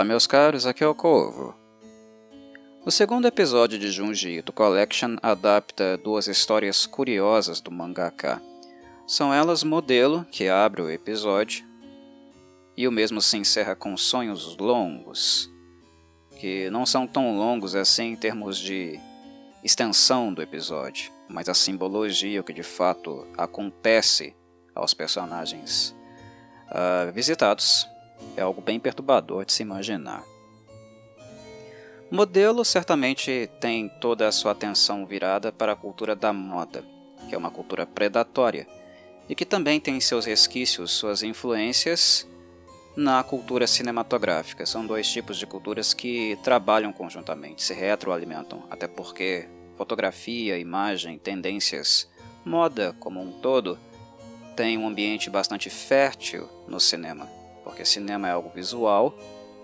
Olá, meus caros, aqui é o Corvo. O segundo episódio de Junji Ito Collection adapta duas histórias curiosas do mangaka. São elas Modelo, que abre o episódio, e o mesmo se encerra com Sonhos Longos, que não são tão longos assim em termos de extensão do episódio, mas a simbologia, o que de fato acontece aos personagens uh, visitados, é algo bem perturbador de se imaginar. O modelo certamente tem toda a sua atenção virada para a cultura da moda, que é uma cultura predatória, e que também tem seus resquícios, suas influências na cultura cinematográfica. São dois tipos de culturas que trabalham conjuntamente, se retroalimentam, até porque fotografia, imagem, tendências, moda como um todo tem um ambiente bastante fértil no cinema, porque cinema é algo visual,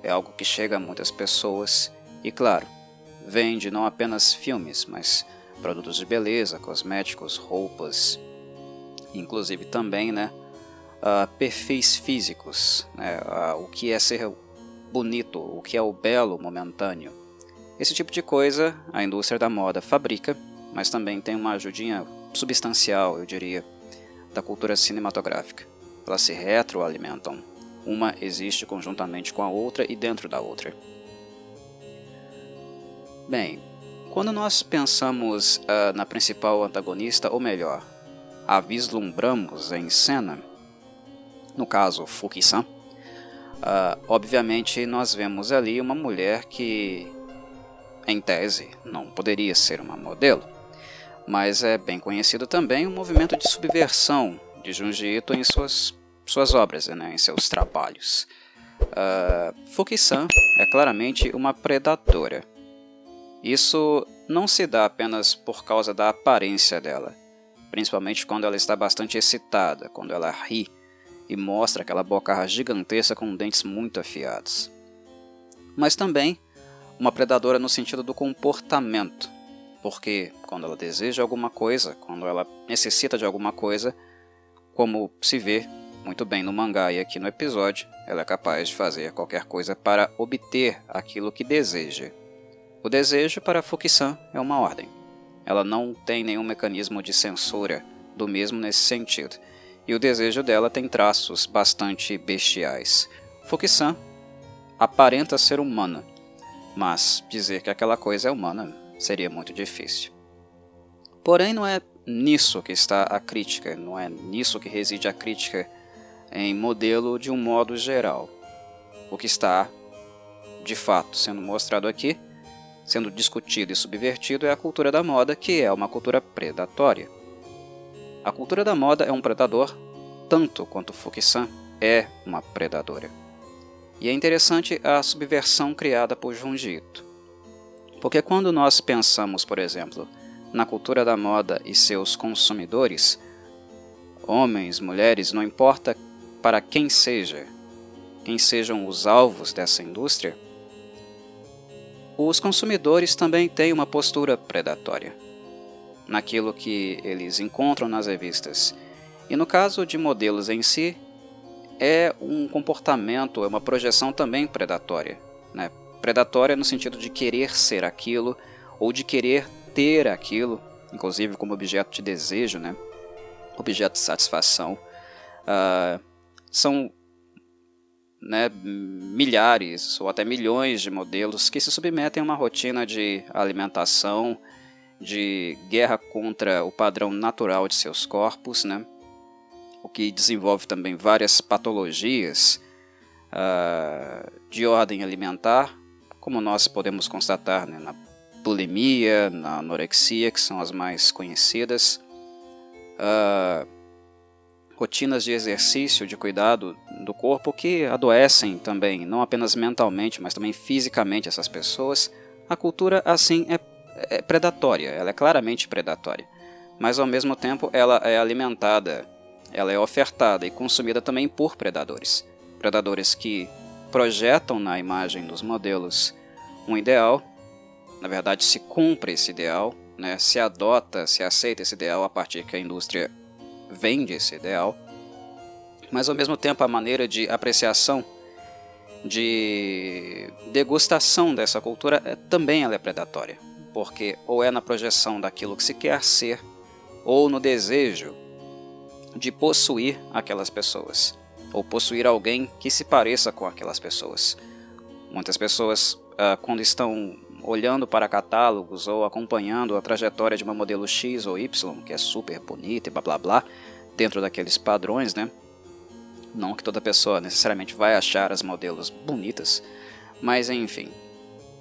é algo que chega a muitas pessoas e, claro, vende não apenas filmes, mas produtos de beleza, cosméticos, roupas, inclusive também, né, uh, perfis físicos, né, uh, o que é ser bonito, o que é o belo momentâneo. Esse tipo de coisa a indústria da moda fabrica, mas também tem uma ajudinha substancial, eu diria, da cultura cinematográfica. Elas se retroalimentam. Uma existe conjuntamente com a outra e dentro da outra. Bem, quando nós pensamos uh, na principal antagonista, ou melhor, a vislumbramos em cena, no caso Fuki-san, uh, obviamente nós vemos ali uma mulher que, em tese, não poderia ser uma modelo, mas é bem conhecido também o movimento de subversão de Junji Ito em suas, suas obras, né, em seus trabalhos. Uh, Fuki-san é claramente uma predadora isso não se dá apenas por causa da aparência dela, principalmente quando ela está bastante excitada, quando ela ri e mostra aquela boca gigantesca com dentes muito afiados. Mas também uma predadora no sentido do comportamento, porque quando ela deseja alguma coisa, quando ela necessita de alguma coisa, como se vê muito bem no mangá e aqui no episódio, ela é capaz de fazer qualquer coisa para obter aquilo que deseja. O desejo para Fuki-san é uma ordem. Ela não tem nenhum mecanismo de censura do mesmo nesse sentido, e o desejo dela tem traços bastante bestiais. Fuki-san aparenta ser humana, mas dizer que aquela coisa é humana seria muito difícil. Porém, não é nisso que está a crítica, não é nisso que reside a crítica em modelo de um modo geral. O que está, de fato, sendo mostrado aqui sendo discutido e subvertido é a cultura da moda, que é uma cultura predatória. A cultura da moda é um predador tanto quanto Fukisan é uma predadora. E é interessante a subversão criada por Junji Ito. Porque quando nós pensamos, por exemplo, na cultura da moda e seus consumidores, homens, mulheres, não importa para quem seja, quem sejam os alvos dessa indústria, os consumidores também têm uma postura predatória naquilo que eles encontram nas revistas. E no caso de modelos em si, é um comportamento, é uma projeção também predatória. Né? Predatória no sentido de querer ser aquilo ou de querer ter aquilo, inclusive como objeto de desejo, né? objeto de satisfação. Uh, são né, milhares ou até milhões de modelos que se submetem a uma rotina de alimentação, de guerra contra o padrão natural de seus corpos, né, o que desenvolve também várias patologias uh, de ordem alimentar, como nós podemos constatar né, na bulimia, na anorexia, que são as mais conhecidas. Uh, rotinas de exercício, de cuidado do corpo que adoecem também, não apenas mentalmente, mas também fisicamente essas pessoas, a cultura assim é, é predatória, ela é claramente predatória. Mas ao mesmo tempo ela é alimentada, ela é ofertada e consumida também por predadores. Predadores que projetam na imagem dos modelos um ideal, na verdade se cumpre esse ideal, né, se adota, se aceita esse ideal a partir que a indústria vende esse ideal, mas ao mesmo tempo a maneira de apreciação de degustação dessa cultura é, também ela é predatória, porque ou é na projeção daquilo que se quer ser, ou no desejo de possuir aquelas pessoas, ou possuir alguém que se pareça com aquelas pessoas. Muitas pessoas, uh, quando estão olhando para catálogos ou acompanhando a trajetória de uma modelo X ou Y, que é super bonita e blá blá blá, dentro daqueles padrões, né? Não que toda pessoa necessariamente vai achar as modelos bonitas, mas enfim,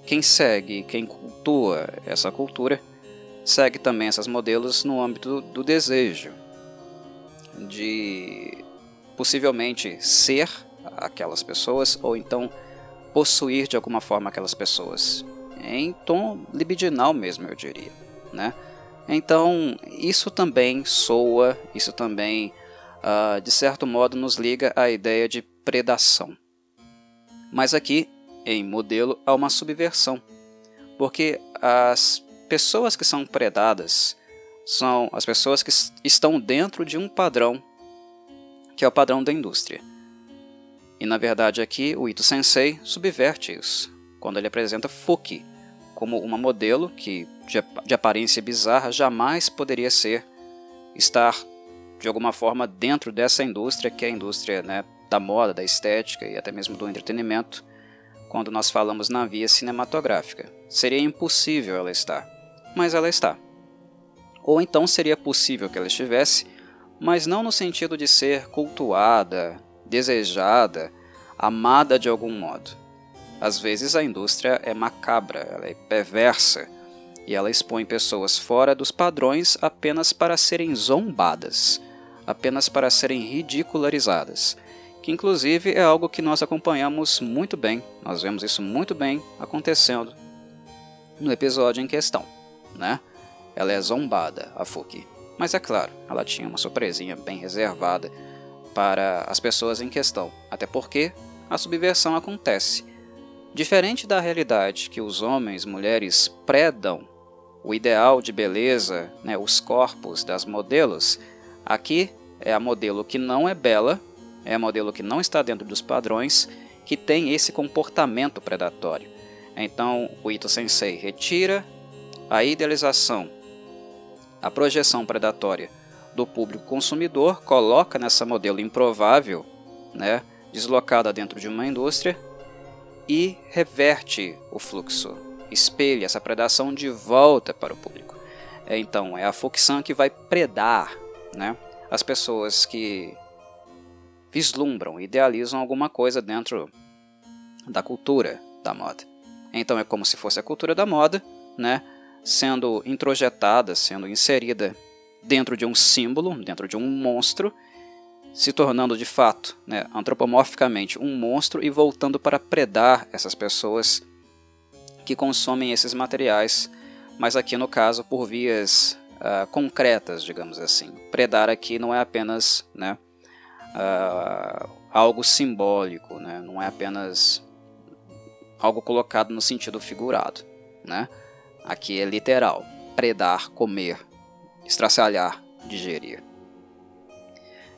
quem segue, quem cultua essa cultura, segue também essas modelos no âmbito do desejo, de possivelmente ser aquelas pessoas ou então possuir de alguma forma aquelas pessoas, em tom libidinal mesmo, eu diria, né? Então, isso também soa, isso também, uh, de certo modo, nos liga à ideia de predação. Mas aqui, em modelo, há uma subversão, porque as pessoas que são predadas são as pessoas que estão dentro de um padrão, que é o padrão da indústria. E na verdade aqui o Ito Sensei subverte isso, quando ele apresenta Fuki como uma modelo que de, aparência bizarra jamais poderia ser estar de alguma forma dentro dessa indústria que é a indústria né, da moda, da estética e até mesmo do entretenimento, quando nós falamos na via cinematográfica. Seria impossível ela estar, mas ela está. Ou então seria possível que ela estivesse, mas não no sentido de ser cultuada, desejada, amada de algum modo. Às vezes a indústria é macabra, ela é perversa, e ela expõe pessoas fora dos padrões apenas para serem zombadas, apenas para serem ridicularizadas, que inclusive é algo que nós acompanhamos muito bem, nós vemos isso muito bem acontecendo no episódio em questão, né? Ela é zombada, a Fuki. Mas é claro, ela tinha uma surpresinha bem reservada para as pessoas em questão, até porque a subversão acontece. Diferente da realidade que os homens e mulheres predam o ideal de beleza, né, os corpos das modelos, aqui é a modelo que não é bela, é a modelo que não está dentro dos padrões, que tem esse comportamento predatório. Então, o Ito Sensei retira a idealização, a projeção predatória do público consumidor, coloca nessa modelo improvável, né, deslocada dentro de uma indústria e reverte o fluxo espelha essa predação de volta para o público. É, então, é a Foxan que vai predar né, as pessoas que vislumbram, idealizam alguma coisa dentro da cultura da moda. Então, é como se fosse a cultura da moda, né, sendo introjetada, sendo inserida dentro de um símbolo, dentro de um monstro, se tornando de fato, né, antropomorficamente, um monstro e voltando para predar essas pessoas que consomem esses materiais, mas aqui no caso por vias uh, concretas, digamos assim. Predar aqui não é apenas né, uh, algo simbólico, né, não é apenas algo colocado no sentido figurado. Né? Aqui é literal: predar, comer, estraçalhar, digerir.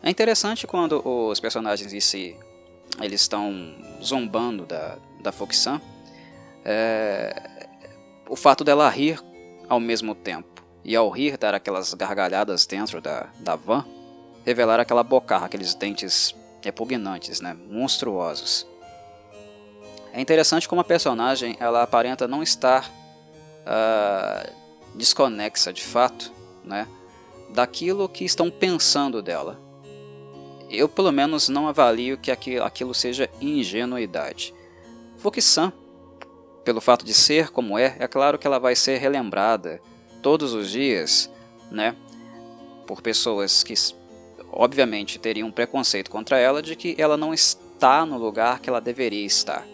É interessante quando os personagens em si eles estão zombando da, da Foxan, é, o fato dela rir ao mesmo tempo e ao rir dar aquelas gargalhadas dentro da, da van, revelar aquela bocarra, aqueles dentes repugnantes, né, monstruosos. É interessante como a personagem ela aparenta não estar uh, desconexa de fato, né, daquilo que estão pensando dela. Eu pelo menos não avalio que aquilo seja ingenuidade. Fuki-san pelo fato de ser como é, é claro que ela vai ser relembrada todos os dias, né, por pessoas que obviamente teriam preconceito contra ela de que ela não está no lugar que ela deveria estar,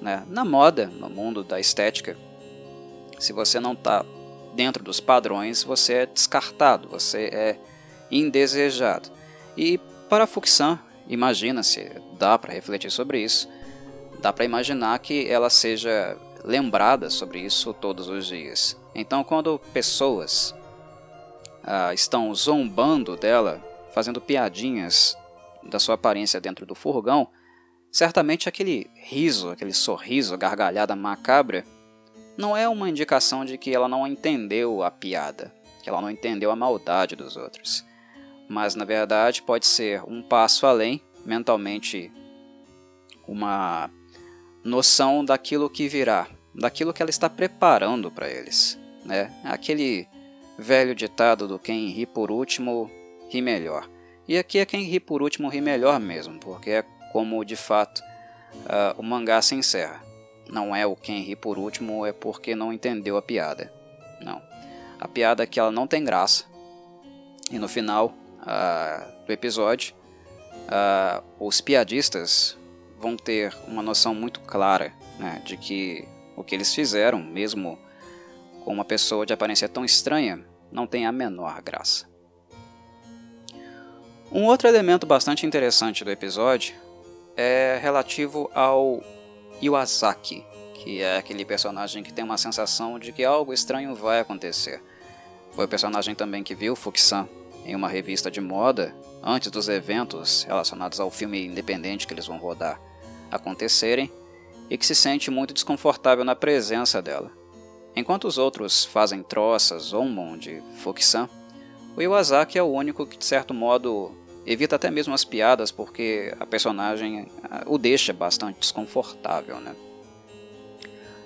né? Na moda, no mundo da estética, se você não está dentro dos padrões, você é descartado, você é indesejado. E para Fuxan, imagina-se, dá para refletir sobre isso, dá para imaginar que ela seja lembrada sobre isso todos os dias. Então, quando pessoas ah, estão zombando dela, fazendo piadinhas da sua aparência dentro do furgão, certamente aquele riso, aquele sorriso, gargalhada macabra, não é uma indicação de que ela não entendeu a piada, que ela não entendeu a maldade dos outros. Mas na verdade pode ser um passo além, mentalmente, uma noção daquilo que virá, daquilo que ela está preparando para eles. Né? Aquele velho ditado do quem ri por último ri melhor. E aqui é quem ri por último ri melhor mesmo, porque é como de fato uh, o mangá se encerra. Não é o quem ri por último é porque não entendeu a piada. Não. A piada é que ela não tem graça. E no final uh, do episódio, uh, os piadistas vão ter uma noção muito clara né, de que o que eles fizeram, mesmo com uma pessoa de aparência tão estranha, não tem a menor graça. Um outro elemento bastante interessante do episódio é relativo ao Iwasaki, que é aquele personagem que tem uma sensação de que algo estranho vai acontecer. Foi o personagem também que viu Fukisan em uma revista de moda antes dos eventos relacionados ao filme independente que eles vão rodar acontecerem e que se sente muito desconfortável na presença dela. Enquanto os outros fazem troças, zombam de Fukisan, o Iwasaki é o único que, de certo modo, evita até mesmo as piadas porque a personagem o deixa bastante desconfortável, né?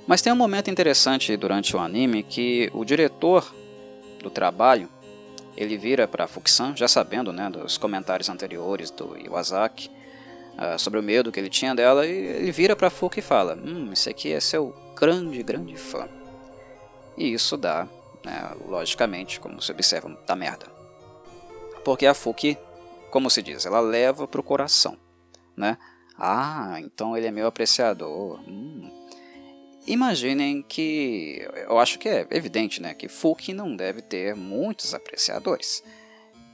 Mas tem um momento interessante durante o anime que o diretor do trabalho ele vira para Fuxan, já sabendo né, dos comentários anteriores do Iwasaki uh, sobre o medo que ele tinha dela, e ele vira para Fuki e fala: Hum, esse aqui é seu grande, grande fã. E isso dá, né, logicamente, como se observa, da merda. Porque a Fuki, como se diz, ela leva para o coração. Né? Ah, então ele é meu apreciador. Hum, Imaginem que. Eu acho que é evidente né, que Fuki não deve ter muitos apreciadores.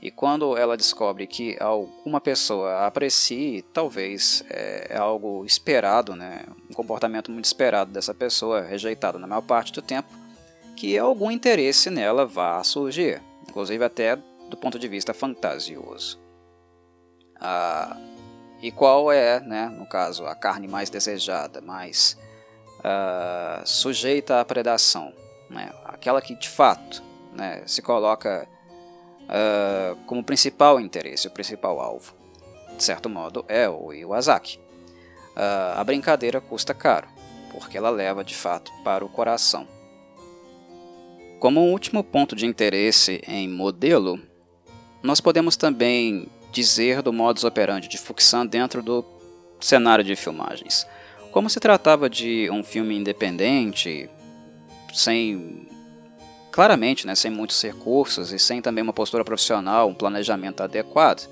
E quando ela descobre que alguma pessoa aprecie, talvez é, é, algo esperado, né, um comportamento muito esperado dessa pessoa, rejeitado na maior parte do tempo, que algum interesse nela vá surgir, inclusive até do ponto de vista fantasioso. Ah, e qual é, né, no caso, a carne mais desejada, mais uh, sujeita à predação, né? aquela que de fato né, se coloca uh, como principal interesse, o principal alvo. De certo modo, é o Iwasaki. Uh, a brincadeira custa caro, porque ela leva de fato para o coração. Como um último ponto de interesse em modelo, nós podemos também dizer do modus operandi de Fuxan dentro do cenário de filmagens. Como se tratava de um filme independente, sem claramente, né, sem muitos recursos e sem também uma postura profissional, um planejamento adequado.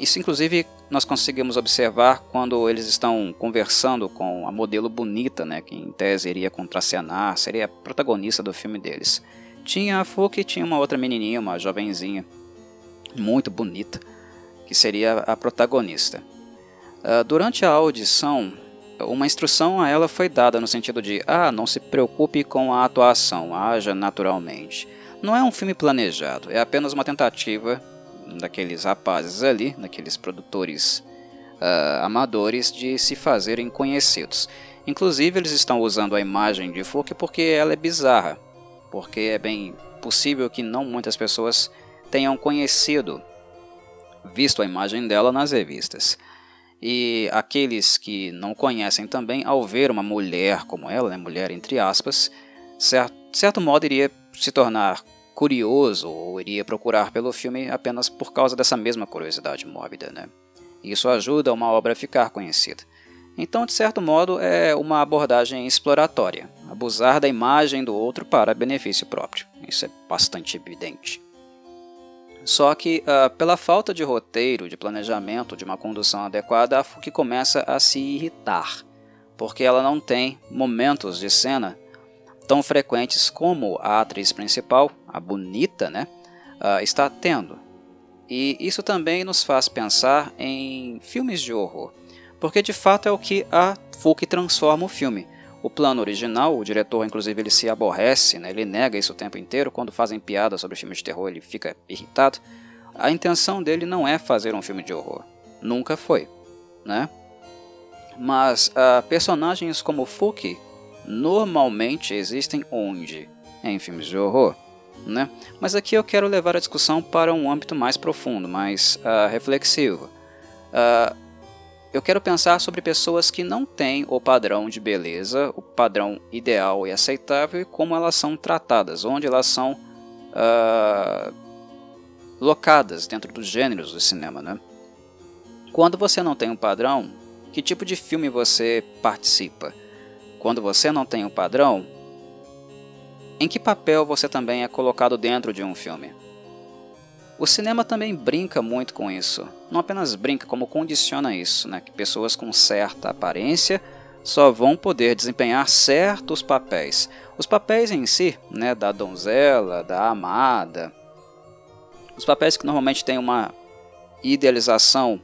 Isso, inclusive, nós conseguimos observar quando eles estão conversando com a modelo bonita, né, que em tese iria contracenar, seria a protagonista do filme deles. Tinha a Fuki e tinha uma outra menininha, uma jovenzinha, muito bonita, que seria a protagonista. Uh, durante a audição, uma instrução a ela foi dada no sentido de: ah, não se preocupe com a atuação, haja naturalmente. Não é um filme planejado, é apenas uma tentativa daqueles rapazes ali, daqueles produtores uh, amadores, de se fazerem conhecidos. Inclusive, eles estão usando a imagem de Fuki porque ela é bizarra, porque é bem possível que não muitas pessoas tenham conhecido, visto a imagem dela nas revistas. E aqueles que não conhecem também, ao ver uma mulher como ela, né, mulher entre aspas, certo, certo modo iria se tornar curioso ou iria procurar pelo filme apenas por causa dessa mesma curiosidade mórbida. Né? Isso ajuda uma obra a ficar conhecida. Então, de certo modo, é uma abordagem exploratória, abusar da imagem do outro para benefício próprio. Isso é bastante evidente. Só que, uh, pela falta de roteiro, de planejamento, de uma condução adequada, a Fuki começa a se irritar, porque ela não tem momentos de cena tão frequentes como a atriz principal, a bonita, né, uh, está tendo. E isso também nos faz pensar em filmes de horror, porque de fato é o que a Fuki transforma o filme. O plano original, o diretor inclusive ele se aborrece, né? ele nega isso o tempo inteiro, quando fazem piada sobre filmes de terror ele fica irritado. A intenção dele não é fazer um filme de horror, nunca foi, né? Mas uh, personagens como Fuki normalmente existem onde? Em filmes de horror. Né? Mas aqui eu quero levar a discussão para um âmbito mais profundo, mais uh, reflexivo. Uh, eu quero pensar sobre pessoas que não têm o padrão de beleza, o padrão ideal e aceitável, e como elas são tratadas, onde elas são uh, locadas dentro dos gêneros do cinema. Né? Quando você não tem um padrão, que tipo de filme você participa? Quando você não tem um padrão, em que papel você também é colocado dentro de um filme? O cinema também brinca muito com isso. Não apenas brinca, como condiciona isso, né? que pessoas com certa aparência só vão poder desempenhar certos papéis. Os papéis em si, né, da donzela, da amada, os papéis que normalmente têm uma idealização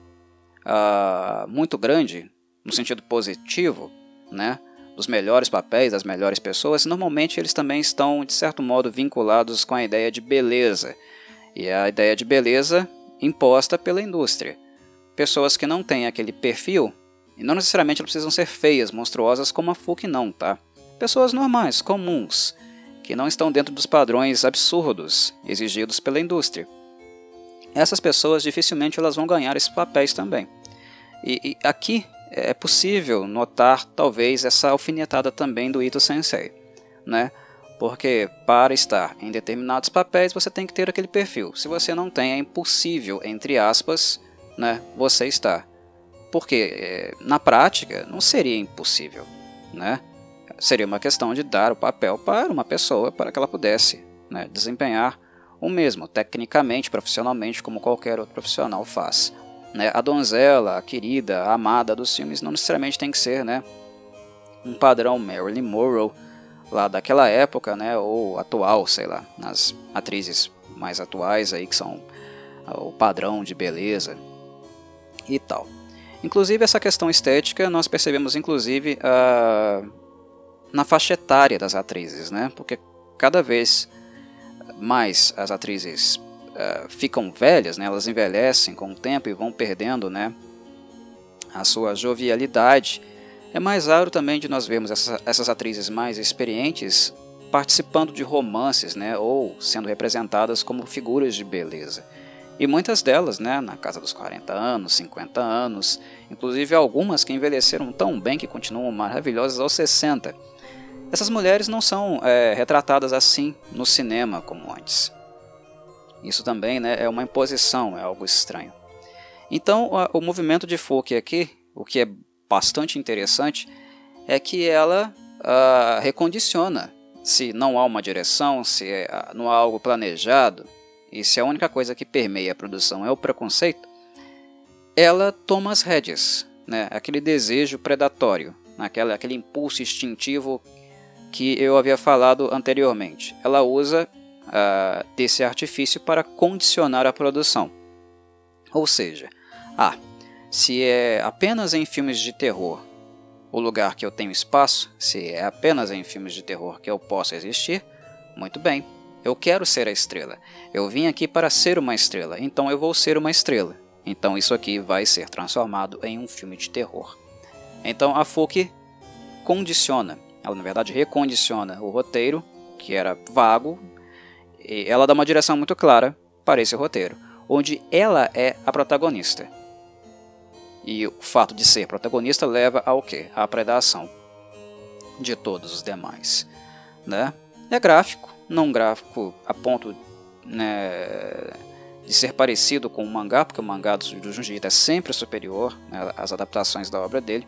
uh, muito grande, no sentido positivo, né, dos melhores papéis, das melhores pessoas, normalmente eles também estão, de certo modo, vinculados com a ideia de beleza. E a ideia de beleza imposta pela indústria. Pessoas que não têm aquele perfil, e não necessariamente precisam ser feias, monstruosas como a Fuki não, tá? Pessoas normais, comuns, que não estão dentro dos padrões absurdos exigidos pela indústria. Essas pessoas dificilmente elas vão ganhar esses papéis também. E, e aqui é possível notar talvez essa alfinetada também do Ito Sensei, né? Porque para estar em determinados papéis você tem que ter aquele perfil. Se você não tem, é impossível, entre aspas, né, você estar. Porque é, na prática não seria impossível, né? Seria uma questão de dar o papel para uma pessoa para que ela pudesse né, desempenhar o mesmo, tecnicamente, profissionalmente, como qualquer outro profissional faz. Né? A donzela, a querida, a amada dos filmes não necessariamente tem que ser né, um padrão Marilyn Monroe lá daquela época, né, ou atual, sei lá, nas atrizes mais atuais aí que são ah, o padrão de beleza e tal. Inclusive essa questão estética nós percebemos inclusive uh, na faixa etária das atrizes, né? Porque cada vez mais as atrizes uh, ficam velhas, né? Elas envelhecem com o tempo e vão perdendo, né? A sua jovialidade é mais raro também de nós vermos essas, essas atrizes mais experientes participando de romances, né, ou sendo representadas como figuras de beleza. E muitas delas, né, na casa dos 40 anos, 50 anos, inclusive algumas que envelheceram tão bem que continuam maravilhosas aos 60. Essas mulheres não são é, retratadas assim no cinema como antes. Isso também né, é uma imposição, é algo estranho. Então, o movimento de Fouque aqui, o que é bastante interessante é que ela uh, recondiciona se não há uma direção, se uh, não há algo planejado e se a única coisa que permeia a produção é o preconceito, ela toma as rédeas, né? aquele desejo predatório, aquele, aquele impulso instintivo que eu havia falado anteriormente. Ela usa uh, desse artifício para condicionar a produção. Ou seja, ah, se é apenas em filmes de terror o lugar que eu tenho espaço, se é apenas em filmes de terror que eu posso existir, muito bem, eu quero ser a estrela. Eu vim aqui para ser uma estrela, então eu vou ser uma estrela. Então isso aqui vai ser transformado em um filme de terror. Então a Fuki condiciona, ela na verdade recondiciona o roteiro, que era vago, e ela dá uma direção muito clara para esse roteiro, onde ela é a protagonista. E o fato de ser protagonista leva ao que? À predação de todos os demais. Né? É gráfico, não gráfico a ponto né, de ser parecido com o mangá, porque o mangá do, Junji é sempre superior né, às adaptações da obra dele.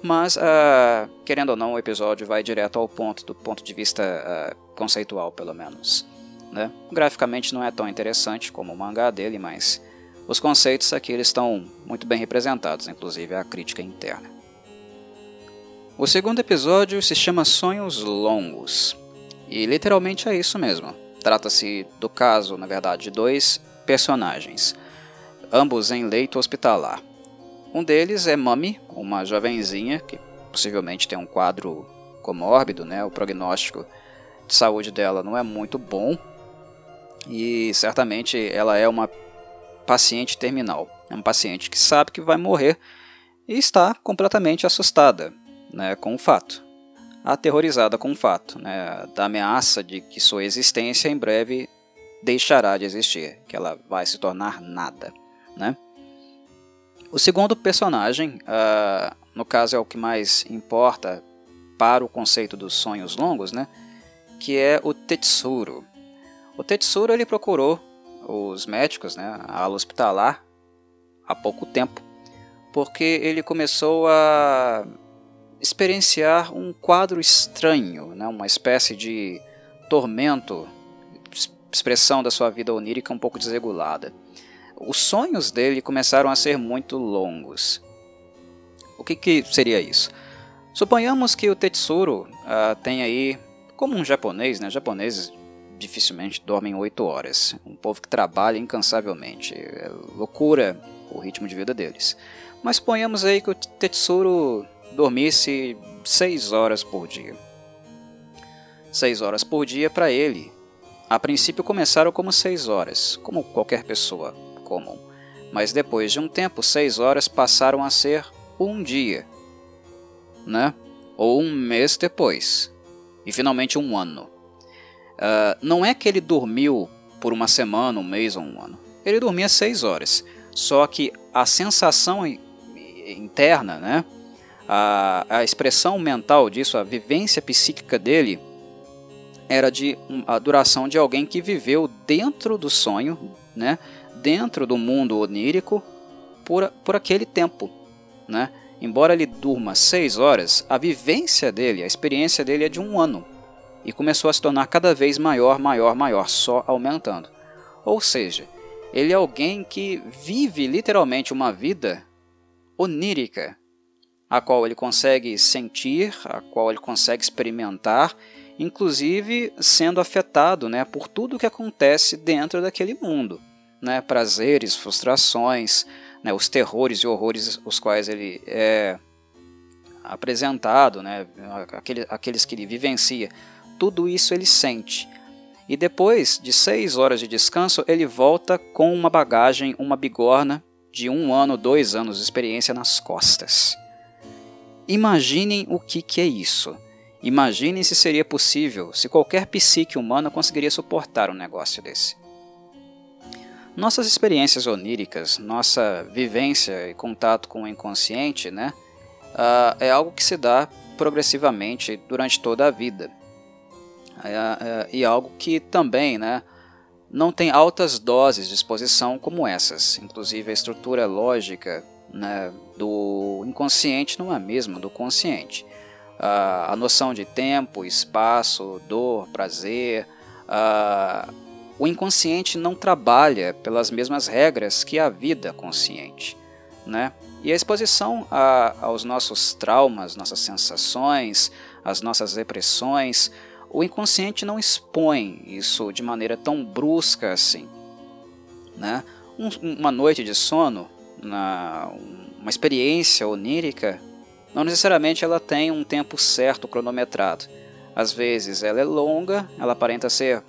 Mas, uh, querendo ou não, o episódio vai direto ao ponto, do ponto de vista uh, conceitual, pelo menos. Né? Graficamente não é tão interessante como o mangá dele, mas os conceitos aqui eles estão muito bem representados, inclusive a crítica interna. O segundo episódio se chama Sonhos Longos, e literalmente é isso mesmo. Trata-se do caso, na verdade, de dois personagens, ambos em leito hospitalar. Um deles é Mami, uma jovenzinha que possivelmente tem um quadro comórbido, né? o prognóstico de saúde dela não é muito bom, e certamente ela é uma paciente terminal. É um paciente que sabe que vai morrer e está completamente assustada né, com o fato, aterrorizada com o fato né, da ameaça de que sua existência em breve deixará de existir, que ela vai se tornar nada. Né? O segundo personagem, uh, no caso é o que mais importa para o conceito dos sonhos longos, né, que é o Tetsuro. O Tetsuro ele procurou os médicos, né, a ala hospitalar, há pouco tempo, porque ele começou a experienciar um quadro estranho, né, uma espécie de tormento, expressão da sua vida onírica um pouco desregulada. Os sonhos dele começaram a ser muito longos. O que, que seria isso? Suponhamos que o Tetsuro uh, tem aí, como um japonês, né? Japoneses dificilmente dormem 8 horas. Um povo que trabalha incansavelmente. É loucura o ritmo de vida deles. Mas suponhamos aí que o Tetsuro dormisse 6 horas por dia. 6 horas por dia para ele. A princípio começaram como 6 horas, como qualquer pessoa comum. Mas depois de um tempo, 6 horas passaram a ser um dia, né? Ou um mês depois. E finalmente um ano. Uh, não é que ele dormiu por uma semana, um mês ou um ano. Ele dormia 6 horas. Só que a sensação interna, né? A, a expressão mental disso, a vivência psíquica dele, era de a duração de alguém que viveu dentro do sonho, né? dentro do mundo onírico, por, por aquele tempo. Né? Embora ele durma seis horas, a vivência dele, a experiência dele é de um ano. E começou a se tornar cada vez maior, maior, maior, só aumentando. Ou seja, ele é alguém que vive literalmente uma vida onírica, a qual ele consegue sentir, a qual ele consegue experimentar, inclusive sendo afetado né, por tudo o que acontece dentro daquele mundo. Né, prazeres, frustrações, né, os terrores e horrores os quais ele é apresentado, né, aquele, aqueles que ele vivencia, tudo isso ele sente. E depois de seis horas de descanso, ele volta com uma bagagem, uma bigorna de um ano, dois anos de experiência nas costas. Imaginem o que, que é isso. Imaginem se seria possível, se qualquer psique humana conseguiria suportar um negócio desse. Nossas experiências oníricas, nossa vivência e contato com o inconsciente, né, uh, é algo que se dá progressivamente durante toda a vida. É, é, e algo que também né, não tem altas doses de exposição como essas. Inclusive a estrutura lógica né, do inconsciente não é a mesma do consciente. Uh, a noção de tempo, espaço, dor, prazer. Uh, o inconsciente não trabalha pelas mesmas regras que a vida consciente. Né? E a exposição a, aos nossos traumas, nossas sensações, as nossas depressões, o inconsciente não expõe isso de maneira tão brusca assim. Né? Um, uma noite de sono, na, uma experiência onírica, não necessariamente ela tem um tempo certo cronometrado. Às vezes ela é longa, ela aparenta ser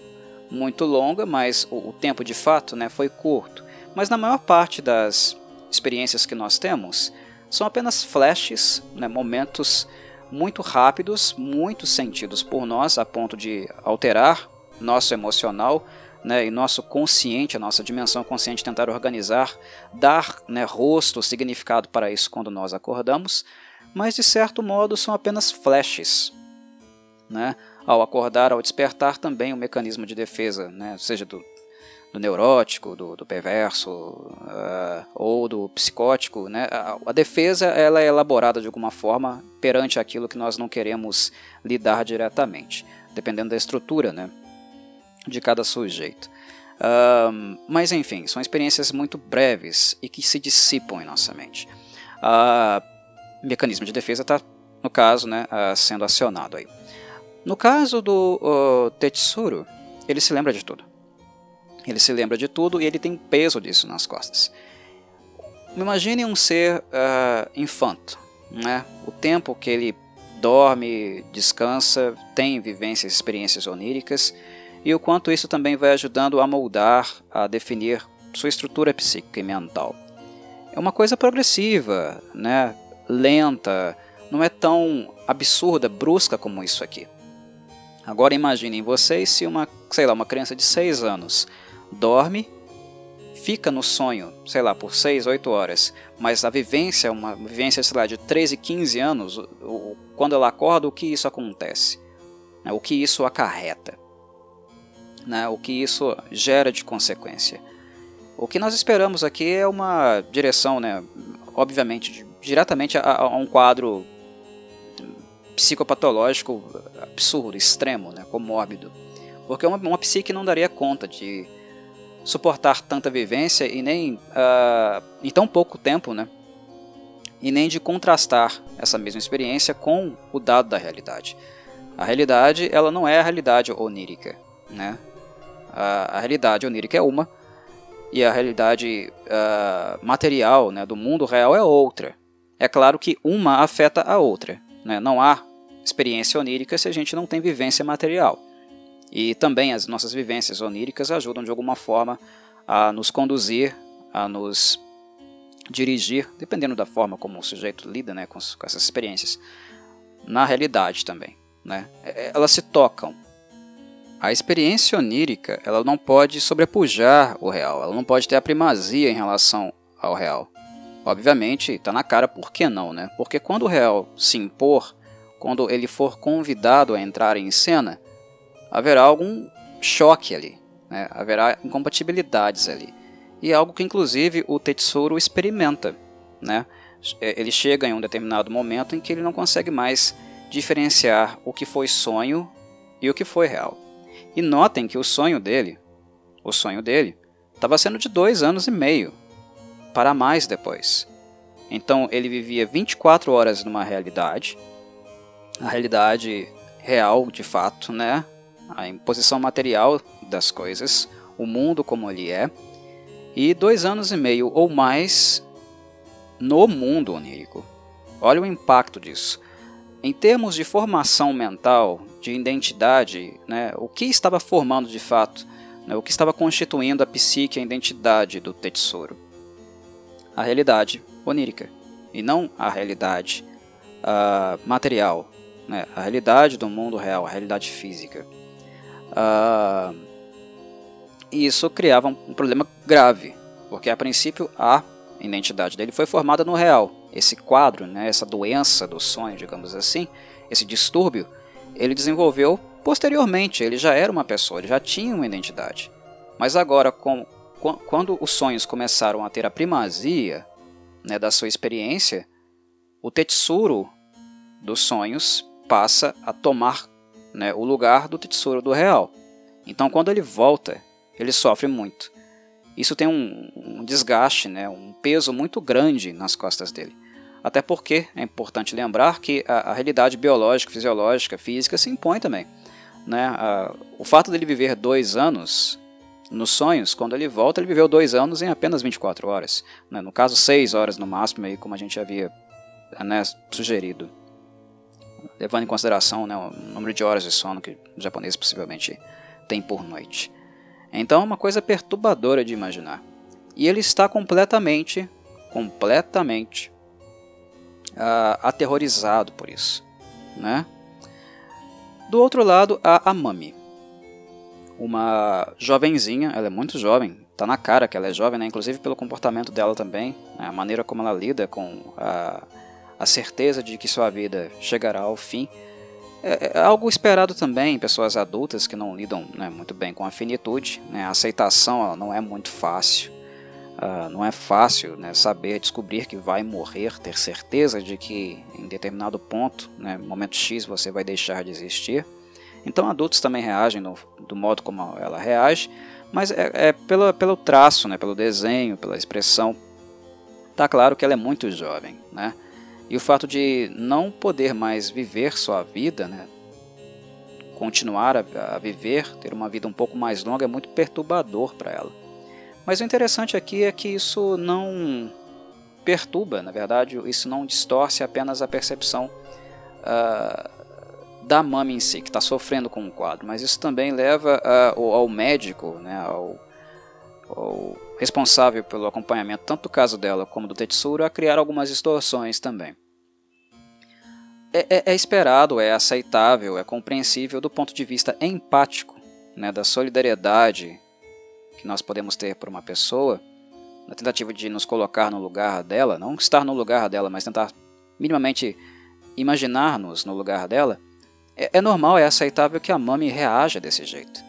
muito longa, mas o, o tempo de fato né, foi curto. Mas na maior parte das experiências que nós temos, são apenas flashes, né, momentos muito rápidos, muito sentidos por nós, a ponto de alterar nosso emocional né, e nosso consciente, a nossa dimensão consciente, tentar organizar, dar né, rosto, significado para isso quando nós acordamos, mas de certo modo são apenas flashes. Né? Ao acordar, ao despertar, também o mecanismo de defesa, né, seja do do neurótico, do, do perverso uh, ou do psicótico, né? A, a, defesa ela é elaborada de alguma forma perante aquilo que nós não queremos lidar diretamente, dependendo da estrutura, né? De cada sujeito. Uh, mas enfim, são experiências muito breves e que se dissipam em nossa mente. O mecanismo de defesa está, no caso, né, uh, sendo acionado aí. No caso do uh, Tetsuro, ele se lembra de tudo. Ele se lembra de tudo e ele tem peso disso nas costas. Imagine um ser uh, infanto, né? O tempo que ele dorme, descansa, tem vivências, experiências oníricas e o quanto isso também vai ajudando a moldar, a definir sua estrutura psíquica e mental. É uma coisa progressiva, né? lenta, não é tão absurda, brusca como isso aqui. Agora imaginem vocês se uma, sei lá, uma criança de 6 anos dorme, fica no sonho, sei lá, por 6, 8 horas, mas a vivência, uma vivência, sei lá, de 13, 15 anos, quando ela acorda, o que isso acontece? Né? O que isso acarreta? Né? O que isso gera de consequência? O que nós esperamos aqui é uma direção, né, obviamente, diretamente a, a um quadro psicopatológico absurdo, extremo, né, comórbido. Porque uma, uma psique não daria conta de suportar tanta vivência e nem uh, em tão pouco tempo, né? E nem de contrastar essa mesma experiência com o dado da realidade. A realidade, ela não é a realidade onírica, né? A, a realidade onírica é uma e a realidade uh, material, né, do mundo real é outra. É claro que uma afeta a outra, né? Não há experiência onírica se a gente não tem vivência material. E também as nossas vivências oníricas ajudam de alguma forma a nos conduzir, a nos dirigir, dependendo da forma como o sujeito lida né, com, com essas experiências, na realidade também. Né? É, é, elas se tocam. A experiência onírica ela não pode sobrepujar o real, ela não pode ter a primazia em relação ao real. Obviamente, está na cara por que não, né? Porque quando o real se impor, quando ele for convidado a entrar em cena, haverá algum choque ali, né? haverá incompatibilidades ali. E é algo que inclusive o Tetsuro experimenta. Né? É, ele chega em um determinado momento em que ele não consegue mais diferenciar o que foi sonho e o que foi real. E notem que o sonho dele, o sonho dele, estava sendo de dois anos e meio, para mais depois. Então ele vivia 24 horas numa realidade, a realidade real de fato, né? A imposição material das coisas, o mundo como ele é, e dois anos e meio ou mais no mundo onírico. Olha o impacto disso. Em termos de formação mental, de identidade, né, o que estava formando de fato, né, o que estava constituindo a psique, a identidade do Tetsuro? A realidade onírica, e não a realidade uh, material, né, a realidade do mundo real, a realidade física. Uh, e isso criava um problema grave, porque a princípio a identidade dele foi formada no real. Esse quadro, né, essa doença do sonho, digamos assim, esse distúrbio, ele desenvolveu posteriormente. Ele já era uma pessoa, ele já tinha uma identidade. Mas agora, com, quando os sonhos começaram a ter a primazia né, da sua experiência, o Tetsuro dos sonhos passa a tomar né, o lugar do tesouro do real. Então, quando ele volta, ele sofre muito. Isso tem um, um desgaste, né, um peso muito grande nas costas dele. Até porque é importante lembrar que a, a realidade biológica, fisiológica, física se impõe também. Né? A, o fato dele viver dois anos nos sonhos, quando ele volta, ele viveu dois anos em apenas 24 horas. Né? No caso, seis horas no máximo, aí, como a gente havia né, sugerido levando em consideração né, o número de horas de sono que os japoneses possivelmente têm por noite. Então é uma coisa perturbadora de imaginar. E ele está completamente, completamente uh, aterrorizado por isso. Né? Do outro lado, a Mami. Uma jovenzinha, ela é muito jovem, tá na cara que ela é jovem, né? inclusive pelo comportamento dela também, né? a maneira como ela lida com a a certeza de que sua vida chegará ao fim, é, é algo esperado também em pessoas adultas que não lidam né, muito bem com a finitude. Né? A aceitação não é muito fácil. Uh, não é fácil né, saber, descobrir que vai morrer, ter certeza de que em determinado ponto, né, momento X, você vai deixar de existir. Então, adultos também reagem no, do modo como ela reage, mas é, é pelo, pelo traço, né, pelo desenho, pela expressão. Está claro que ela é muito jovem. Né? E o fato de não poder mais viver sua vida, né, continuar a, a viver, ter uma vida um pouco mais longa, é muito perturbador para ela. Mas o interessante aqui é que isso não perturba, na verdade, isso não distorce apenas a percepção uh, da mãe em si, que está sofrendo com o quadro, mas isso também leva uh, ao médico, né, ao, ao responsável pelo acompanhamento tanto do caso dela como do Tetsuro a criar algumas distorções também. é, é, é, esperado, é aceitável, é compreensível do ponto de vista empático, né, da solidariedade que nós podemos ter por uma pessoa, na tentativa de nos colocar no lugar dela, não estar no lugar dela, mas tentar minimamente imaginar-nos no lugar dela, é, é normal, é aceitável que a Mami reaja desse jeito.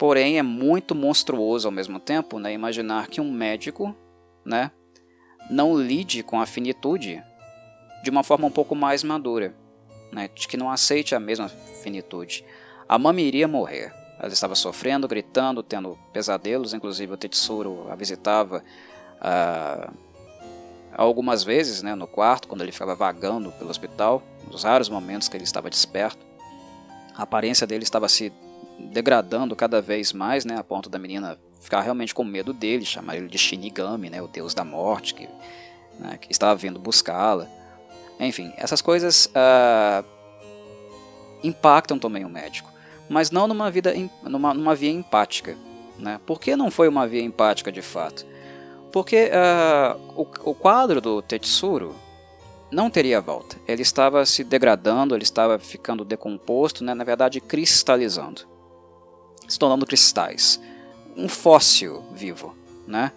Porém, é muito monstruoso ao mesmo tempo né, imaginar que um médico né, não lide com a finitude de uma forma um pouco mais madura, né, de que não aceite a mesma finitude. A Mami iria morrer. Ela estava sofrendo, gritando, tendo pesadelos, inclusive o Tetsuro a visitava uh, algumas vezes né, no quarto, quando ele ficava vagando pelo hospital, nos raros momentos que ele estava desperto. A aparência dele estava se degradando cada vez mais, né, a ponto da menina ficar realmente com medo dele, chamar ele de Shinigami, né, o deus da morte, que, né, que estava vindo buscá-la. Enfim, essas coisas uh, impactam também o médico, mas não numa, vida, numa, numa via empática. Né? Por que não foi uma via empática de fato? Porque uh, o, o quadro do Tetsuro não teria volta. Ele estava se degradando, ele estava ficando decomposto, né? na verdade cristalizando se tornando cristais. Um fóssil vivo, né?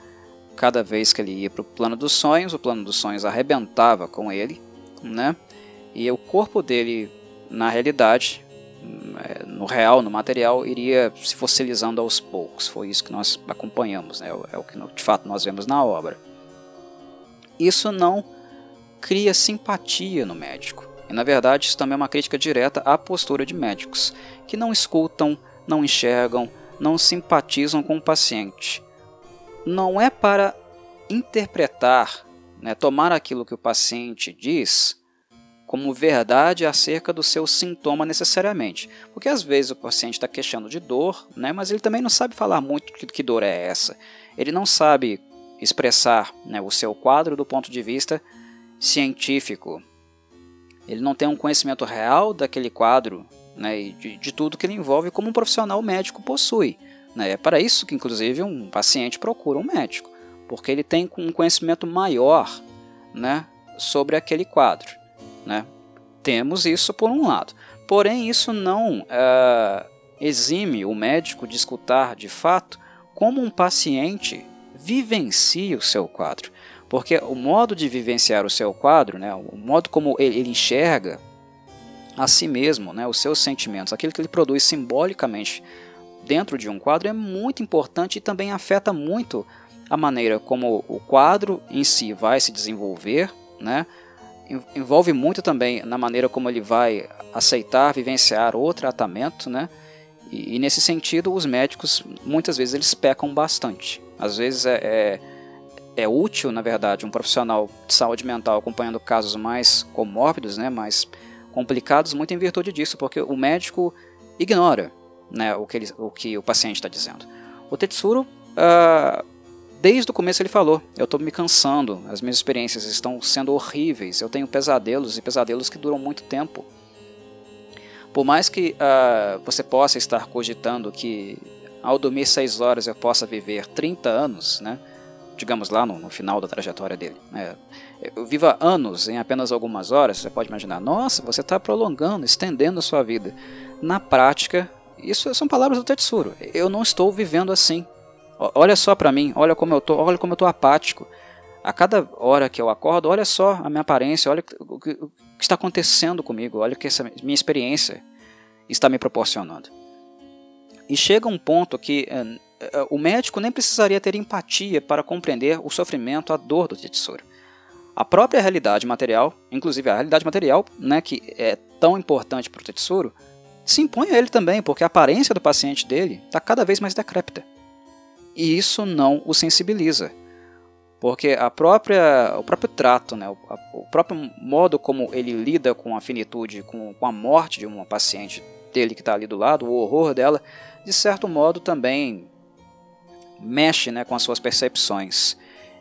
Cada vez que ele ia para o plano dos sonhos, o plano dos sonhos arrebentava com ele, né? E o corpo dele, na realidade, é, no real, no material, iria se fossilizando aos poucos. Foi isso que nós acompanhamos, né? é o que de fato nós vemos na obra. Isso não cria simpatia no médico. E na verdade, isso também é uma crítica direta à postura de médicos, que não escutam, não enxergam, não simpatizam com o paciente. Não é para interpretar, né, tomar aquilo que o paciente diz como verdade acerca do seu sintoma necessariamente. Porque às vezes o paciente está queixando de dor, né, mas ele também não sabe falar muito que, que dor é essa. Ele não sabe expressar né, o seu quadro do ponto de vista científico. Ele não tem um conhecimento real daquele quadro né, e de, de, tudo que ele envolve como um profissional médico possui. Né? É para isso que, inclusive, um paciente procura um médico, porque ele tem um conhecimento maior né, sobre aquele quadro. Né? Temos isso por um lado. Porém, isso não uh, exime o médico de escutar de fato como um paciente vivencia o seu quadro. Porque o modo de vivenciar o seu quadro, né, o modo como ele enxerga a si mesmo, né, os seus sentimentos, aquilo que ele produz simbolicamente dentro de um quadro é muito importante e também afeta muito a maneira como o quadro em si vai se desenvolver, né? envolve muito também na maneira como ele vai aceitar, vivenciar o tratamento, né? E, e nesse sentido, os médicos muitas vezes eles pecam bastante. Às vezes é, é, é útil, na verdade, um profissional de saúde mental acompanhando casos mais comórbidos, né? Mais complicados muito em virtude disso, porque o médico ignora né, o, que ele, o que o paciente está dizendo. O Tetsuro, uh, desde o começo ele falou, eu estou me cansando, as minhas experiências estão sendo horríveis, eu tenho pesadelos e pesadelos que duram muito tempo. Por mais que uh, você possa estar cogitando que ao dormir 6 horas eu possa viver 30 anos, né, digamos lá no, no final da trajetória dele, né, viva anos em apenas algumas horas, você pode imaginar, nossa, você está prolongando, estendendo a sua vida. Na prática, isso são palavras do Tetsuro. Eu não estou vivendo assim. Olha só para mim, olha como eu tô, olha como eu tô apático. A cada hora que eu acordo, olha só a minha aparência, olha o que, o que está acontecendo comigo, olha o que essa minha experiência está me proporcionando. E chega um ponto que uh, o médico nem precisaria ter empatia para compreender o sofrimento, a dor do Tetsuro a própria realidade material, inclusive a realidade material, né, que é tão importante para o Tetsuro, se impõe a ele também, porque a aparência do paciente dele está cada vez mais decrépita. E isso não o sensibiliza. Porque a própria, o próprio trato, né, o, a, o próprio modo como ele lida com a finitude, com, com a morte de uma paciente dele que está ali do lado, o horror dela, de certo modo também mexe né, com as suas percepções.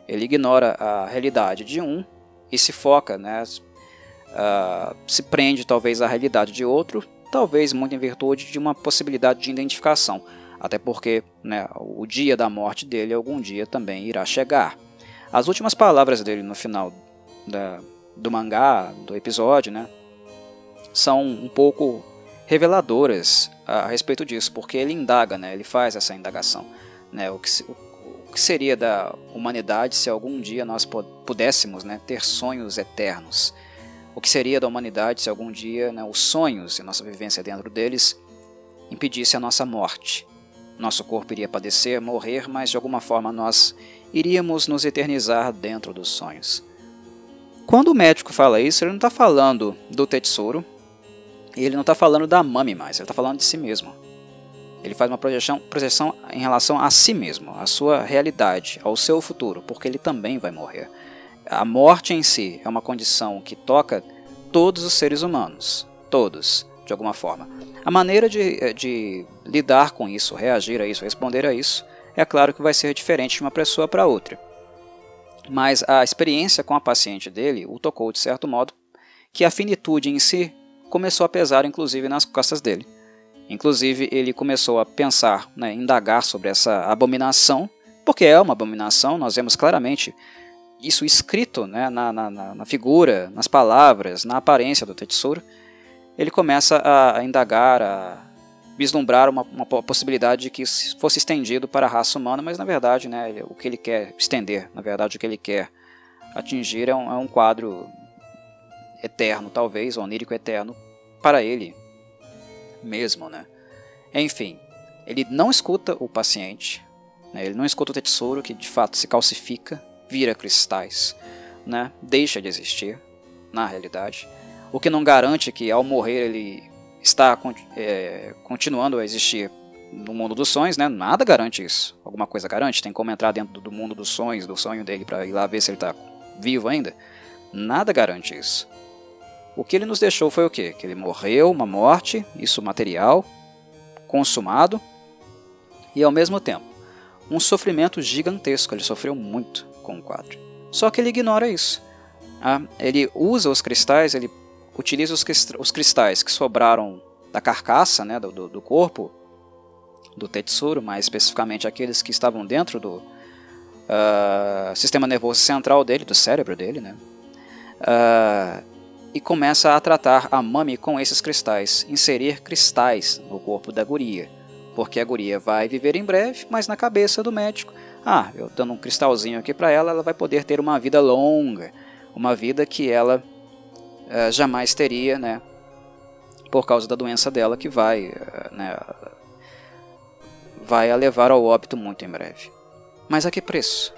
Ele ignora a realidade de um e se foca, né, uh, se prende talvez à realidade de outro, talvez muito em virtude de uma possibilidade de identificação, até porque né, o dia da morte dele algum dia também irá chegar. As últimas palavras dele no final da, do mangá, do episódio, né, são um pouco reveladoras a respeito disso, porque ele indaga, né, ele faz essa indagação. Né, o, que, o, que seria da humanidade se algum dia nós pudéssemos né, ter sonhos eternos? O que seria da humanidade se algum dia né, os sonhos e nossa vivência dentro deles impedisse a nossa morte? Nosso corpo iria padecer, morrer, mas de alguma forma nós iríamos nos eternizar dentro dos sonhos. Quando o médico fala isso, ele não está falando do Tetsuro, ele não está falando da Mami mais, ele está falando de si mesmo. Ele faz uma projeção, projeção em relação a si mesmo, à sua realidade, ao seu futuro, porque ele também vai morrer. A morte em si é uma condição que toca todos os seres humanos, todos, de alguma forma. A maneira de, de lidar com isso, reagir a isso, responder a isso, é claro que vai ser diferente de uma pessoa para outra. Mas a experiência com a paciente dele o tocou de certo modo que a finitude em si começou a pesar inclusive nas costas dele. Inclusive ele começou a pensar, né, indagar sobre essa abominação, porque é uma abominação, nós vemos claramente isso escrito né, na, na, na, figura, nas palavras, na aparência do Tetsuro. Ele começa a indagar, a vislumbrar uma, uma, possibilidade de que fosse estendido para a raça humana, mas na verdade né, o que ele quer estender, na verdade o que ele quer atingir é um, é um quadro eterno, talvez, onírico eterno, para ele mesmo. Né? Enfim, ele não escuta o paciente, né, ele não escuta o Tetsuro, que de fato se calcifica, vira cristais, né, deixa de existir na realidade, o que não garante que ao morrer ele está é, continuando a existir no mundo dos sonhos, né? Nada garante isso. Alguma coisa garante? Tem como entrar dentro do mundo dos sonhos, do sonho dele, para ir lá ver se ele está vivo ainda? Nada garante isso. O que ele nos deixou foi o quê? Que ele morreu, uma morte, isso material, consumado, e ao mesmo tempo, um sofrimento gigantesco. Ele sofreu muito com o quadro. Só que ele ignora isso. Ah, ele usa os cristais, ele utiliza os cristais que sobraram da carcaça, né, do, do corpo do Tetsuro, mais especificamente aqueles que estavam dentro do uh, sistema nervoso central dele, do cérebro dele, né, uh, e começa a tratar a Mami com esses cristais, inserir cristais no corpo da guria, porque a guria vai viver em breve, mas na cabeça do médico, ah, eu dando um cristalzinho aqui para ela, ela vai poder ter uma vida longa, uma vida que ela uh, jamais teria, né, por causa da doença dela que vai, uh, né, vai a levar ao óbito muito em breve. Mas a que preço?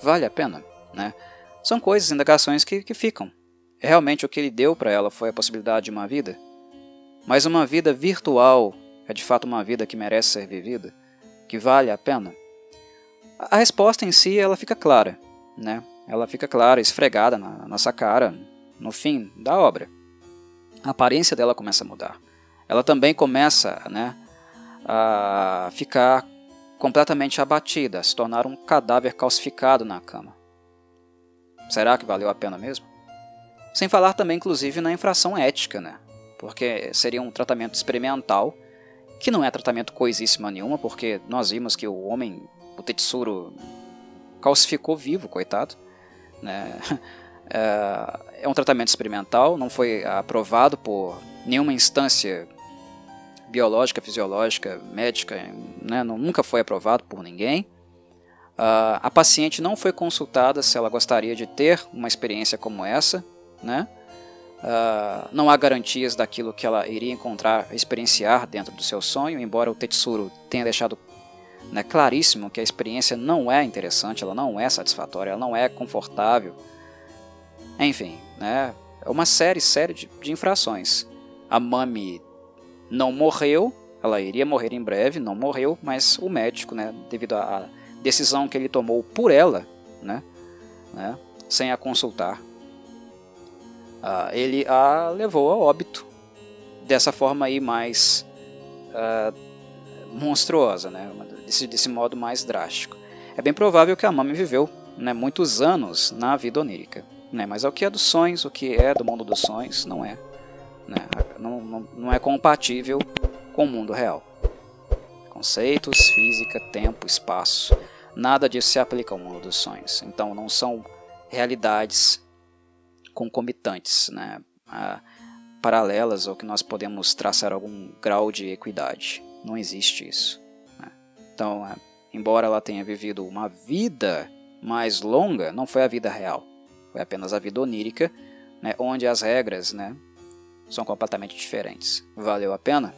Vale a pena, né? São coisas, indagações que, que ficam. Realmente o que ele deu para ela foi a possibilidade de uma vida? Mas uma vida virtual é de fato uma vida que merece ser vivida? Que vale a pena? A resposta em si ela fica clara, né? Ela fica clara, esfregada na nossa cara, no fim da obra. A aparência dela começa a mudar. Ela também começa né, a ficar completamente abatida, a se tornar um cadáver calcificado na cama. Será que valeu a pena mesmo? Sem falar também, inclusive, na infração ética, né? Porque seria um tratamento experimental, que não é tratamento coisíssima nenhuma, porque nós vimos que o homem, o Tetsuro, calcificou vivo, coitado. Né? É, é um tratamento experimental, não foi aprovado por nenhuma instância biológica, fisiológica, médica, né? nunca foi aprovado por ninguém. Uh, a paciente não foi consultada se ela gostaria de ter uma experiência como essa, né? Uh, não há garantias daquilo que ela iria encontrar, experienciar dentro do seu sonho, embora o Tetsuro tenha deixado né, claríssimo que a experiência não é interessante, ela não é satisfatória, ela não é confortável. Enfim, né, é uma série, série de, de infrações. A Mami não morreu, ela iria morrer em breve, não morreu, mas o médico, né, devido à decisão que ele tomou por ela, né, né sem a consultar, uh, ele a levou a óbito dessa forma aí mais uh, monstruosa, né, desse, desse modo mais drástico. É bem provável que a Mami viveu né, muitos anos na vida onírica. Né, mas é o que é dos sonhos, o que é do mundo dos sonhos, não é. Né, não, não, não é compatível com o mundo real. Conceitos, física, tempo, espaço, nada disso se aplica ao mundo dos sonhos. Então não são realidades concomitantes. Né? Paralelas ou que nós podemos traçar algum grau de equidade. Não existe isso. Né? Então, é, embora ela tenha vivido uma vida mais longa, não foi a vida real. Foi apenas a vida onírica, né, onde as regras né, são completamente diferentes. Valeu a pena?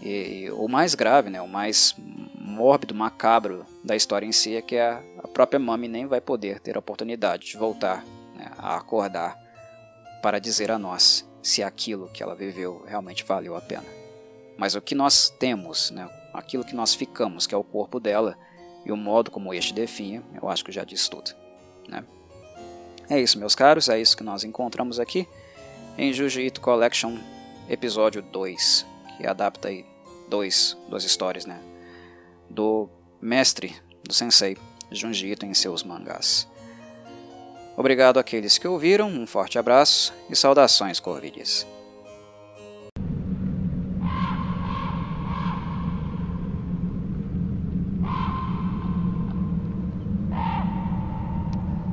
E o mais grave, né, o mais mórbido, macabro da história em si é que a, a própria Mami nem vai poder ter a oportunidade de voltar a acordar para dizer a nós se aquilo que ela viveu realmente valeu a pena. Mas o que nós temos, né, aquilo que nós ficamos, que é o corpo dela, e o modo como este definha, eu acho que já diz tudo. Né? É isso, meus caros, é isso que nós encontramos aqui em Jiu-Jitsu Collection, episódio 2, que adapta aí dois, duas histórias né, do mestre, do sensei Junji Ito em seus mangás. Obrigado àqueles que ouviram, um forte abraço e saudações corvides.